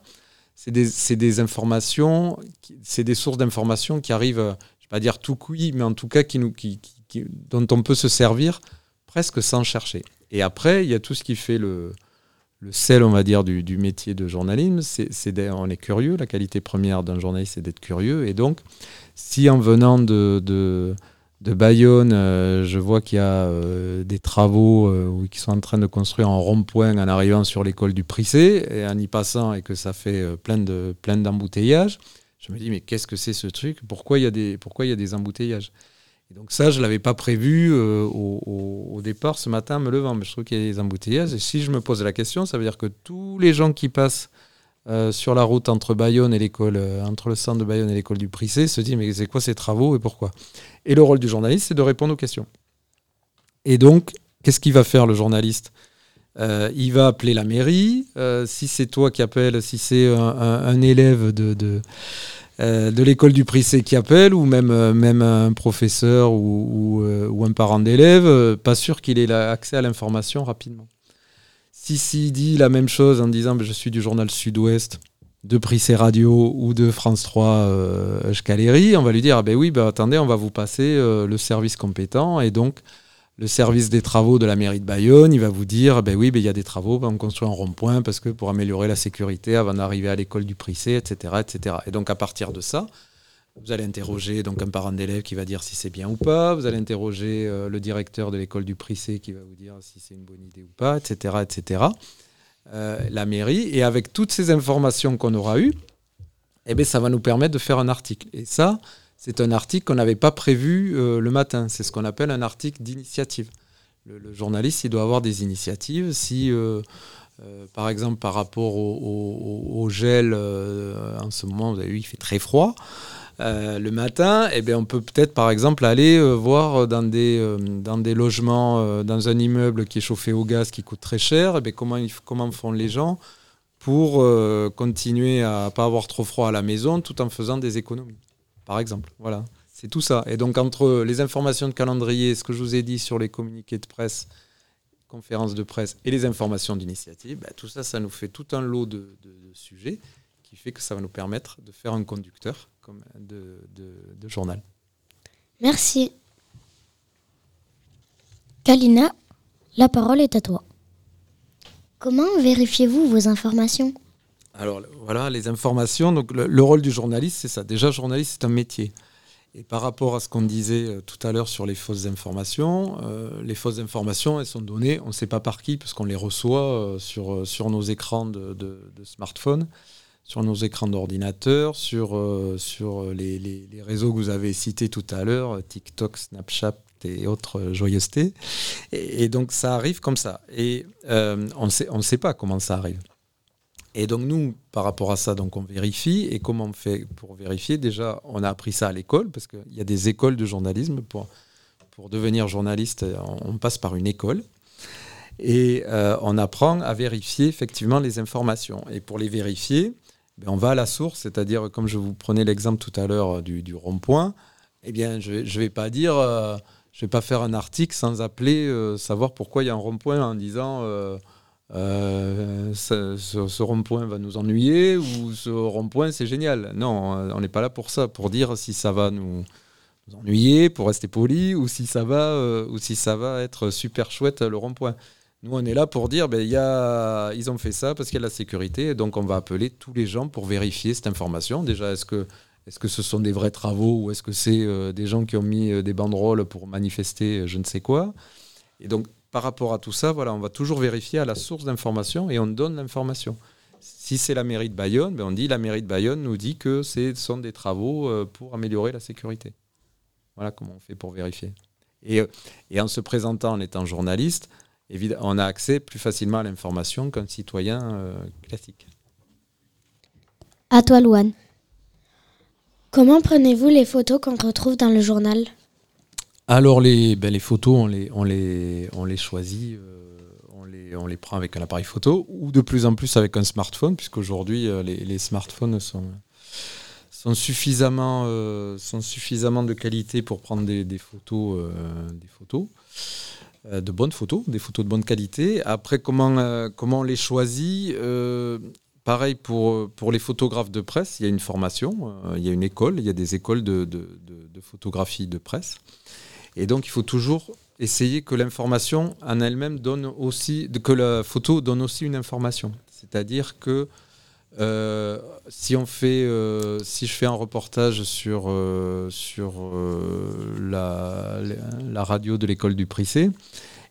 c'est des, informations, c'est des sources d'informations qui arrivent, je ne vais pas dire tout cuit, mais en tout cas qui nous, qui, dont on peut se servir presque sans chercher. Et après, il y a tout ce qui fait le, sel, on va dire, du, du métier de journalisme. C'est, on est curieux. La qualité première d'un journaliste, c'est d'être curieux. Et donc, si en venant de, de, Bayonne, euh, je vois qu'il y a euh, des travaux euh, qui sont en train de construire un rond-point en arrivant sur l'école du Prissé, et en y passant, et que ça fait plein, de, plein d'embouteillages, je me dis, mais qu'est-ce que c'est ce truc? Pourquoi il, y a des, pourquoi il y a des embouteillages? Et donc ça, je ne l'avais pas prévu au, au, départ ce matin, me levant, mais je trouve qu'il y a des embouteillages. Et si je me pose la question, ça veut dire que tous les gens qui passent euh, sur la route entre Bayonne et l'école, euh, entre le centre de Bayonne et l'école du Prissé, se dit mais c'est quoi ces travaux et pourquoi? Et le rôle du journaliste, c'est de répondre aux questions. Et donc, qu'est-ce qu'il va faire le journaliste? Euh, Il va appeler la mairie. si c'est toi qui appelles, si c'est un, élève de, l'école du Prissé qui appelle, ou même, un professeur ou un parent d'élève, pas sûr qu'il ait accès à l'information rapidement. Si si dit la même chose en disant je suis du journal Sud-Ouest, de Prissé Radio ou de France 3 euh, on va lui dire ah ben oui, ben attendez, on va vous passer euh, le service compétent et donc le service des travaux de la mairie de Bayonne, il va vous dire ah ben oui, ben il y a des travaux, ben on construit un rond-point parce que pour améliorer la sécurité avant d'arriver à l'école du Prissé, etc., etc. Et donc à partir de ça, vous allez interroger donc un parent d'élève qui va dire si c'est bien ou pas. Vous allez interroger euh, le directeur de l'école du Prissé qui va vous dire si c'est une bonne idée ou pas, etc.. Euh, la mairie et avec toutes ces informations qu'on aura eues, eh bien, ça va nous permettre de faire un article. Et ça, c'est un article qu'on n'avait pas prévu euh, le matin. C'est ce qu'on appelle un article d'initiative. Le, journaliste, il doit avoir des initiatives. Si par exemple, par rapport au, au gel, en ce moment, vous avez vu, il fait très froid. Euh, le matin, eh bien, on peut peut-être par exemple aller euh, voir dans des, euh, dans des logements, dans un immeuble qui est chauffé au gaz qui coûte très cher, eh bien, comment, comment font les gens pour continuer à pas avoir trop froid à la maison tout en faisant des économies, par exemple. Voilà, c'est tout ça. Et donc entre les informations de calendrier, ce que je vous ai dit sur les communiqués de presse, conférences de presse et les informations d'initiative, ben, tout ça, ça nous fait tout un lot de sujets qui fait que ça va nous permettre de faire un conducteur de, journal. Merci. Kalina, la parole est à toi. Comment vérifiez-vous vos informations? Alors voilà, les informations. Donc le, rôle du journaliste, c'est ça. Déjà, journaliste, c'est un métier. Et par rapport à ce qu'on disait euh, tout à l'heure sur les fausses informations, euh, les fausses informations, elles sont données, on ne sait pas par qui, parce qu'on les reçoit euh, sur, sur nos écrans de, de, de smartphone sur nos écrans d'ordinateur, sur, euh, sur les, les, réseaux que vous avez cités tout à l'heure, TikTok, Snapchat et autres joyeusetés. Et, donc ça arrive comme ça. Et euh, on sait, ne sait pas comment ça arrive. Et donc nous, par rapport à ça, donc on vérifie. Et comment on fait pour vérifier? Déjà, on a appris ça à l'école, parce qu'il y a des écoles de journalisme. Pour, pour devenir journaliste, on, passe par une école. Et euh, on apprend à vérifier effectivement les informations. Et pour les vérifier, ben, on va à la source, c'est-à-dire, comme je vous prenais l'exemple tout à l'heure euh, du, rond-point, eh bien, je ne vais, pas dire, euh, vais pas faire un article sans appeler, euh, savoir pourquoi il y a un rond-point en disant ce, rond-point va nous ennuyer ou ce rond-point c'est génial. Non, on n'est pas là pour ça, pour dire si ça va nous, nous ennuyer, pour rester poli, ou si ça va, ou si ça va être super chouette le rond-point. Nous, on est là pour dire, ben, y a, ils ont fait ça parce qu'il y a la sécurité, donc on va appeler tous les gens pour vérifier cette information. Déjà, est-ce que, est que ce sont des vrais travaux ou est-ce que c'est euh, des gens qui ont mis euh, des banderoles pour manifester euh, je ne sais quoi Et donc, par rapport à tout ça, voilà, on va toujours vérifier à la source d'information et on donne l'information. Si c'est la mairie de Bayonne, ben on dit la mairie de Bayonne nous dit que ce sont des travaux pour améliorer la sécurité. Voilà comment on fait pour vérifier. Et, et en se présentant en étant journaliste, on a accès plus facilement à l'information qu'un citoyen euh, classique. À toi, Louane. Comment prenez-vous les photos qu'on retrouve dans le journal? Alors, les, ben, les photos, on les, on les, on les choisit, euh, on, les, on les prend avec un appareil photo ou de plus en plus avec un smartphone, puisqu'aujourd'hui, euh, les, les smartphones sont, sont, suffisamment, sont suffisamment de qualité pour prendre des, des photos. des photos. Euh, de bonnes photos, des photos de bonne qualité. Après, comment, euh, comment on les choisit euh, Pareil pour, pour les photographes de presse, il y a une formation, il y a une école, il y a des écoles de, de, photographie de presse. Et donc, il faut toujours essayer que l'information en elle-même donne aussi, que la photo donne aussi une information. C'est-à-dire que si on fait, si je fais un reportage sur sur la, la, radio de l'école du Prissé,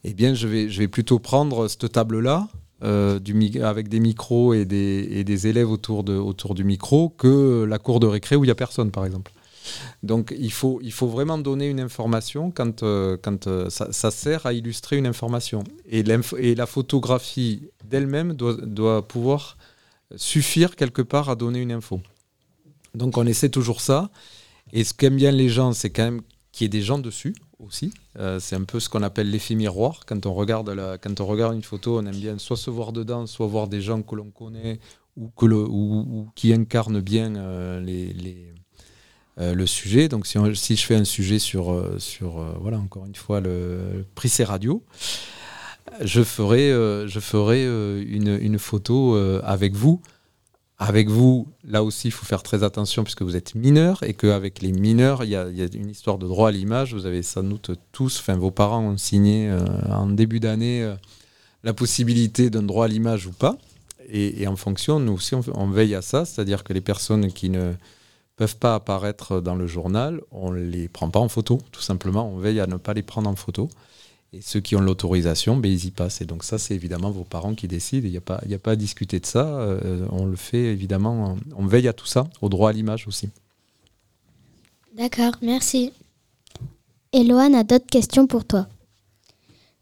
eh bien, je vais plutôt prendre cette table là. du, avec des micros et des, élèves autour, du micro que la cour de récré où il n'y a personne, par exemple. Donc il faut, vraiment donner une information quand, quand ça, ça, sert à illustrer une information. Et, et la photographie d'elle-même doit, doit pouvoir suffire quelque part à donner une info. Donc on essaie toujours ça. Et ce qu'aiment bien les gens, c'est quand même qu'il y des gens dessus aussi. Euh, c'est un peu ce qu'on appelle l'effet miroir. Quand on, regarde la, quand on regarde une photo, on aime bien soit se voir dedans, soit voir des gens que l'on connaît ou, que le, ou, qui incarnent bien euh, les, euh, le sujet. Donc si, si, je fais un sujet sur, sur voilà, encore une fois, le, prix radio, je ferai, je ferai une, une, photo avec vous. Avec vous, là aussi, il faut faire très attention puisque vous êtes mineur et qu'avec les mineurs, il y, a, une histoire de droit à l'image. Vous avez sans doute tous, enfin vos parents ont signé en début d'année la possibilité d'un droit à l'image ou pas. Et, et, en fonction, nous aussi, on, on veille à ça, c'est-à-dire que les personnes qui ne peuvent pas apparaître dans le journal, on ne les prend pas en photo, tout simplement. On veille à ne pas les prendre en photo. Et ceux qui ont l'autorisation, ben, ils y passent. Et donc ça, c'est évidemment vos parents qui décident. Il n'y a, pas, a pas à discuter de ça. Euh, on le fait évidemment, on veille à tout ça, au droit à l'image aussi. D'accord, merci. Eloane a d'autres questions pour toi.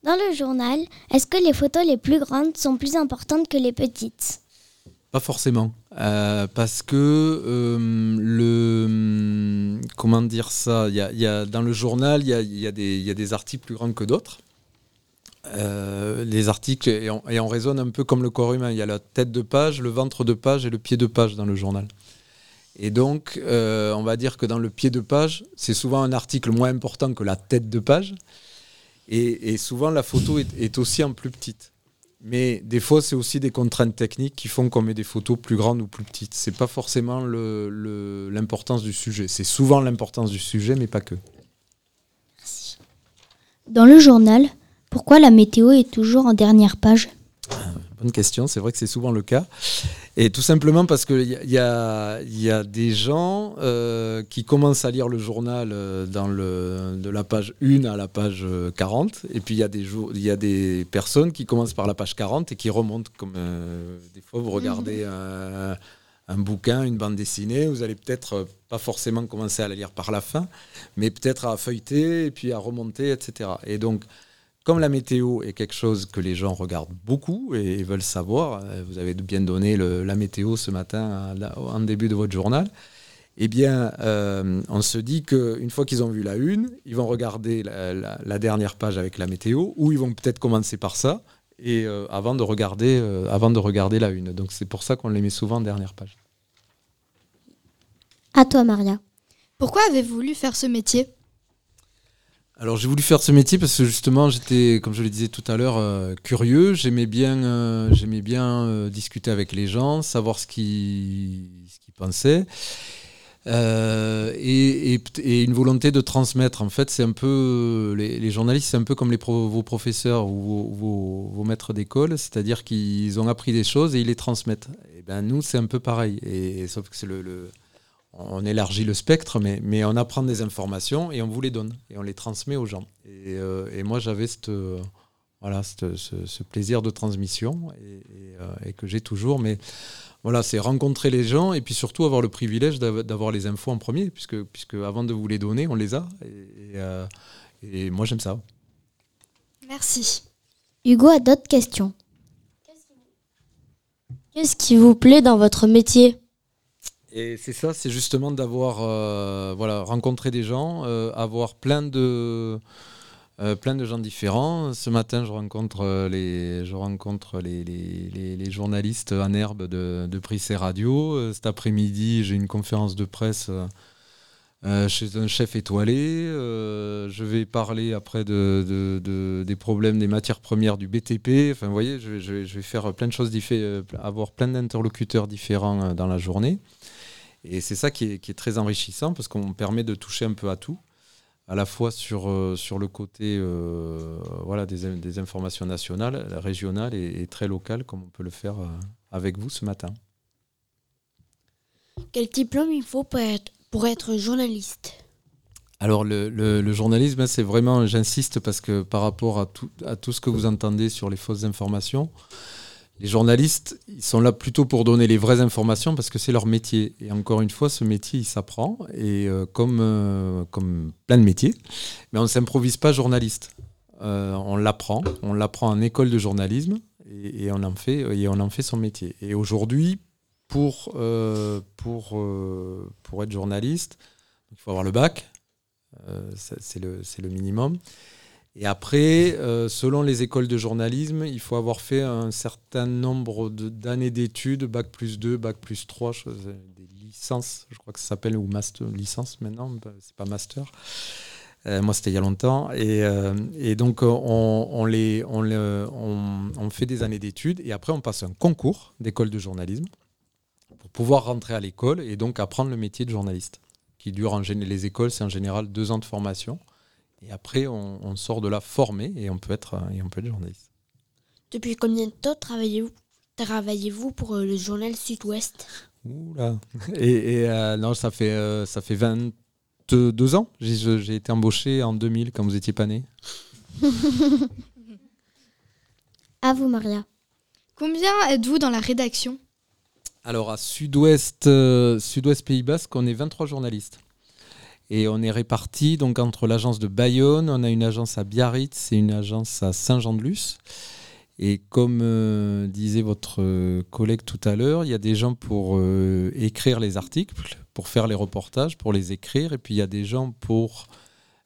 Dans le journal, est-ce que les photos les plus grandes sont plus importantes que les petites? Pas forcément. parce que le. Comment dire ça? Il y a, Dans le journal, il y a, y a, des articles plus grands que d'autres. Les articles, et on, et on, raisonne un peu comme le corps humain. Il y a la tête de page, le ventre de page et le pied de page dans le journal. Et donc, euh, on va dire que dans le pied de page, c'est souvent un article moins important que la tête de page. Et, souvent, la photo est, aussi en plus petite. Mais des fois, c'est aussi des contraintes techniques qui font qu'on met des photos plus grandes ou plus petites. C'est pas forcément l'importance du sujet. C'est souvent l'importance du sujet, mais pas que. Merci. Dans le journal, pourquoi la météo est toujours en dernière page Bonne question, c'est vrai que c'est souvent le cas. Et tout simplement parce qu'il y, y, a, y a des gens euh, qui commencent à lire le journal euh, dans le, de la page 1 à la page 40. Euh, et puis il y, a des il y a des personnes qui commencent par la page 40 et qui remontent. Comme des fois, vous regardez mhm. un, bouquin, une bande dessinée, vous allez peut-être pas forcément commencer à la lire par la fin, mais peut-être à feuilleter et puis à remonter, etc. Et donc, comme la météo est quelque chose que les gens regardent beaucoup et veulent savoir, euh, vous avez bien donné la météo ce matin en début de votre journal, eh bien, euh, on se dit qu'une fois qu'ils ont vu la une, ils vont regarder la, dernière page avec la météo, ou ils vont peut-être commencer par ça, et euh, avant, de regarder, avant de regarder la une. Donc c'est pour ça qu'on les met souvent en dernière page. À toi, Maria. Pourquoi avez-vous voulu faire ce métier? Alors j'ai voulu faire ce métier parce que justement j'étais, comme je le disais tout à l'heure, euh, curieux. J'aimais bien, euh, j'aimais bien euh, discuter avec les gens, savoir ce qu'ils, ce pensaient. Et, une volonté de transmettre. En fait, c'est un peu les, journalistes, c'est un peu comme vos professeurs ou vos, maîtres d'école, c'est-à-dire qu'ils ont appris des choses et ils les transmettent. Et ben nous, c'est un peu pareil. Et, sauf que c'est le on élargit le spectre, mais, on apprend des informations et on vous les donne et on les transmet aux gens. Et, euh, moi, j'avais euh, ce, plaisir de transmission euh, et, que j'ai toujours. Mais voilà, c'est rencontrer les gens et puis surtout avoir le privilège d'avoir les infos en premier, puisque, puisque avant de vous les donner, on les a. Et, moi, j'aime ça. Merci. Hugo a d'autres questions. Qu'est-ce qui vous plaît dans votre métier? Et c'est ça, c'est justement d'avoir euh, voilà, rencontré des gens, euh, avoir plein de, euh, plein de gens différents. Ce matin, je rencontre les, je rencontre les, journalistes en herbe de, de Radio. Cet après-midi, j'ai une conférence de presse chez un chef étoilé. je vais parler après de, de, des problèmes des matières premières du BTP. Enfin, vous voyez, je, je, je vais faire plein de choses différentes, avoir plein d'interlocuteurs différents dans la journée. Et c'est ça qui est, très enrichissant parce qu'on permet de toucher un peu à tout, à la fois sur, euh, sur le côté euh, voilà, des, des, informations nationales, régionales et, très locales, comme on peut le faire euh, avec vous ce matin. Quel diplôme il faut pour être, pour être journaliste? Alors le, le, journalisme, c'est vraiment, j'insiste parce que par rapport à tout, à tout ce que vous entendez sur les fausses informations, les journalistes, ils sont là plutôt pour donner les vraies informations parce que c'est leur métier. Et encore une fois, ce métier, il s'apprend. Et euh, comme, euh, comme plein de métiers, mais on ne s'improvise pas journaliste. Euh, on l'apprend. On l'apprend en école de journalisme et, on en fait, et on en fait son métier. Et aujourd'hui, pour, pour, pour être journaliste, il faut avoir le bac. c'est le, le minimum. Et après, euh, selon les écoles de journalisme, il faut avoir fait un certain nombre d'années d'études, bac plus 2, bac plus 3, des licences, je crois que ça s'appelle, ou master, licence maintenant, bah, c'est pas master. Euh, moi, c'était il y a longtemps. Et, euh, donc, on, fait des années d'études et après, on passe un concours d'école de journalisme pour pouvoir rentrer à l'école et donc apprendre le métier de journaliste, qui dure en les écoles, c'est en général deux ans de formation. Et après, on, sort de là formé et on peut être, et on peut être journaliste. Depuis combien de temps travaillez-vous travaillez-vous pour euh, le journal Sud-Ouest Oula Et, et euh, non, ça fait, euh, ça fait 22 ans. J'ai été embauché en 2000 quand vous étiez pas né. à vous, Maria. Combien êtes-vous dans la rédaction? Alors, à Sud-Ouest Sud-Ouest Pays Basque, on est 23 journalistes. Et on est répartis donc entre l'agence de Bayonne, on a une agence à Biarritz et une agence à Saint-Jean-de-Luz. Et comme euh, disait votre collègue tout à l'heure, il y a des gens pour euh, écrire les articles, pour faire les reportages, pour les écrire, et puis il y a des gens pour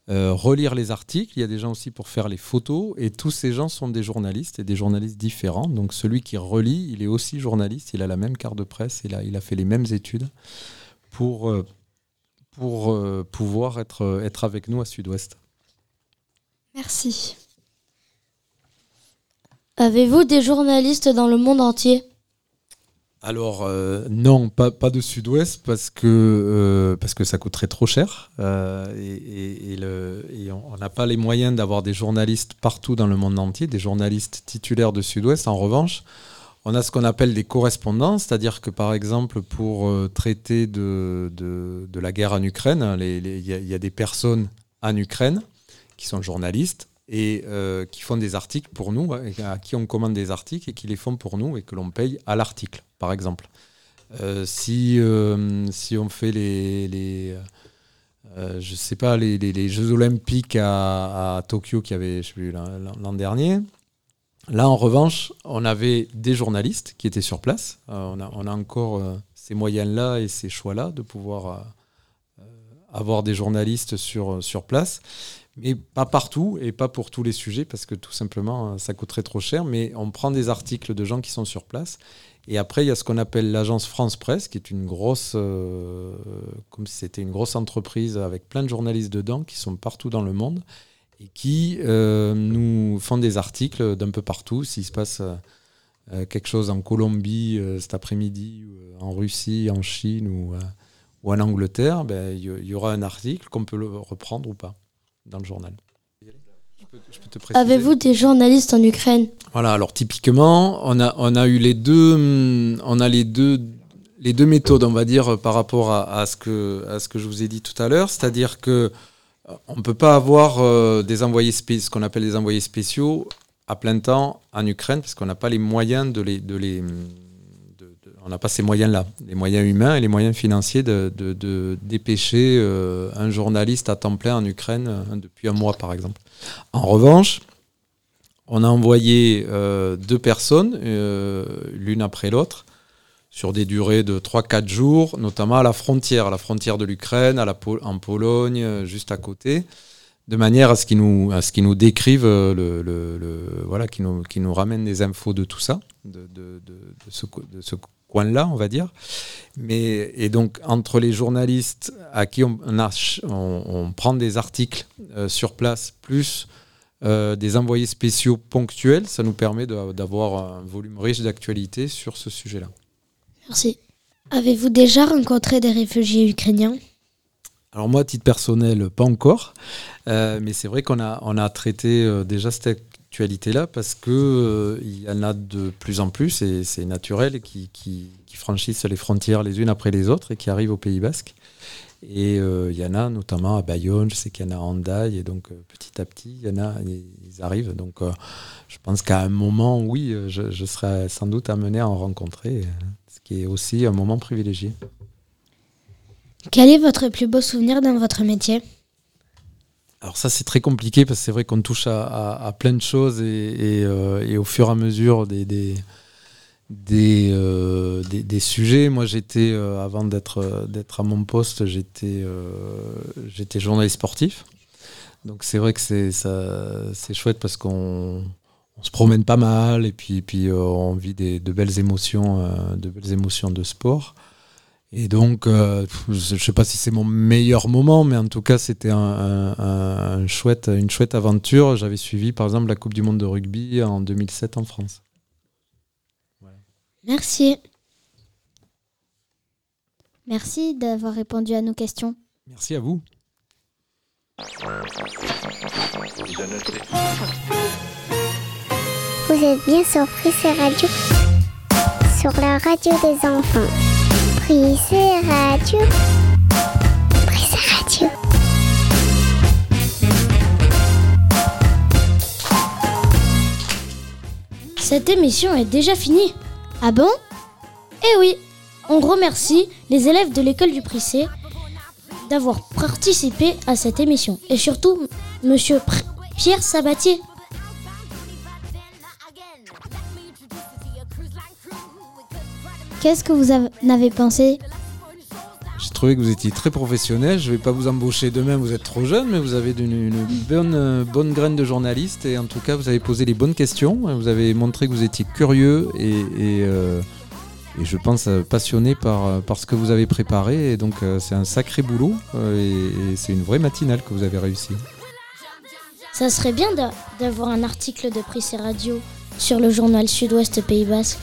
euh, relire les articles, il y a des gens aussi pour faire les photos, et tous ces gens sont des journalistes, et des journalistes différents. Donc celui qui relit, il est aussi journaliste, il a la même carte de presse, il a, il a fait les mêmes études pour, pour pouvoir être, être avec nous à Sud-Ouest. Merci. Avez-vous des journalistes dans le monde entier? Alors euh, non, pas, pas de Sud-Ouest parce que euh, parce que ça coûterait trop cher euh, et, le, et, on n'a pas les moyens d'avoir des journalistes partout dans le monde entier, des journalistes titulaires de Sud-Ouest. En revanche, on a ce qu'on appelle des correspondants, c'est-à-dire que par exemple pour traiter de, la guerre en Ukraine, il y, a des personnes en Ukraine qui sont journalistes et euh, qui font des articles pour nous, à qui on commande des articles et qui les font pour nous et que l'on paye à l'article, par exemple. Euh, si, euh, on fait les, les je sais pas, les, Jeux Olympiques à, Tokyo qui avaient l'an dernier, là en revanche, on avait des journalistes qui étaient sur place. on, a, on a encore ces moyens-là et ces choix-là de pouvoir avoir des journalistes sur, place. Mais pas partout et pas pour tous les sujets parce que tout simplement ça coûterait trop cher. Mais on prend des articles de gens qui sont sur place. Et après, il y a ce qu'on appelle l'agence France Presse, qui est une grosse, euh, comme c'était une grosse entreprise avec plein de journalistes dedans qui sont partout dans le monde et qui euh, nous font des articles d'un peu partout. S'il se passe euh, quelque chose en Colombie cet après-midi, en Russie, en Chine ou, ou en Angleterre, ben, il y, y aura un article qu'on peut le reprendre ou pas dans le journal. Avez-vous des journalistes en Ukraine? Voilà, alors typiquement, on a, on a eu les deux, hum, on a les deux, les deux méthodes, on va dire, par rapport à, à ce, que, à ce que je vous ai dit tout à l'heure. C'est-à-dire que euh, on ne peut pas avoir euh, des envoyés ce qu'on appelle des envoyés spéciaux à plein temps en Ukraine, parce qu'on n'a pas les moyens de les, de les, on n'a pas ces moyens-là, les moyens humains et les moyens financiers de, dépêcher euh, un journaliste à temps plein en Ukraine euh, depuis un mois, par exemple. En revanche, on a envoyé euh, deux personnes, l'une après l'autre, sur des durées de 3-4 jours, notamment à la frontière, à la frontière de l'Ukraine, en Pologne, juste à côté, de manière à ce qu'ils nous, à ce nous décrivent, le, voilà, qui nous, nous ramènent des infos de tout ça, de, de, ce, coin-là, on va dire. Mais, et donc, entre les journalistes à qui on, on, prend des articles euh, sur place, plus euh, des envoyés spéciaux ponctuels, ça nous permet d'avoir un volume riche d'actualité sur ce sujet-là. Merci. Avez-vous déjà rencontré des réfugiés ukrainiens? Alors moi, à titre personnel, pas encore, euh, mais c'est vrai qu'on a, on a traité déjà cette actualité-là parce qu'il euh, y en a de plus en plus, et c'est naturel, qui, qui, franchissent les frontières les unes après les autres et qui arrivent au Pays Basque. Et euh, il y en a notamment à Bayonne, je sais qu'il y en a à Handaï, et donc euh, petit à petit, il y en a, ils arrivent. Donc je pense qu'à un moment, oui, je, je, serai sans doute amené à en rencontrer, qui est aussi un moment privilégié. Quel est votre plus beau souvenir dans votre métier? Alors ça c'est très compliqué parce que c'est vrai qu'on touche à, plein de choses euh, et, au fur et à mesure des, des, des, euh, sujets. Moi j'étais, euh, avant d'être, d'être à mon poste, j'étais, j'étais journaliste sportif. Donc c'est vrai que c'est, ça, c'est chouette parce qu'on on se promène pas mal et puis, puis on vit des, de, belles émotions, de belles émotions de sport. Et donc, euh, je ne sais pas si c'est mon meilleur moment, mais en tout cas, c'était un, chouette, une chouette aventure. J'avais suivi, par exemple, la Coupe du Monde de rugby en 2007 en France. Merci. Merci d'avoir répondu à nos questions. Merci à vous. Vous êtes bien sur Prissé Radio, sur la radio des enfants. Prissé Radio. Prissé Radio. Cette émission est déjà finie. Ah bon? Eh oui, on remercie les élèves de l'école du Prissé d'avoir participé à cette émission et surtout Monsieur Pierre Sabatier. Qu'est-ce que vous en avez pensé J'ai trouvé que vous étiez très professionnel. Je vais pas vous embaucher demain, vous êtes trop jeune, mais vous avez une, une bonne, bonne graine de journaliste et en tout cas, vous avez posé les bonnes questions. Vous avez montré que vous étiez curieux et, et, euh, et je pense euh, passionné par, euh, par ce que vous avez préparé. Et donc, c'est un sacré boulot et, et c'est une vraie matinale que vous avez réussi. Ça serait bien d'a- d'avoir un article de Prissé Radio sur le journal Sud-Ouest Pays Basque.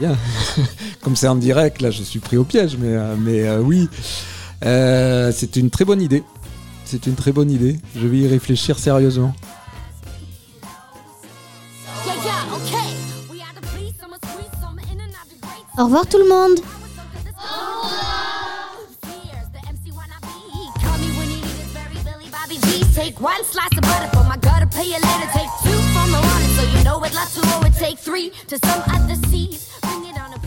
Bien. Comme c'est en direct, là, je suis pris au piège, mais, euh, mais euh, oui, Euh, c'est une très bonne idée. C'est une très bonne idée. Je vais y réfléchir sérieusement. Au revoir tout le monde Take one So you know it, lot to roll, it take three to some other seas. Bring it on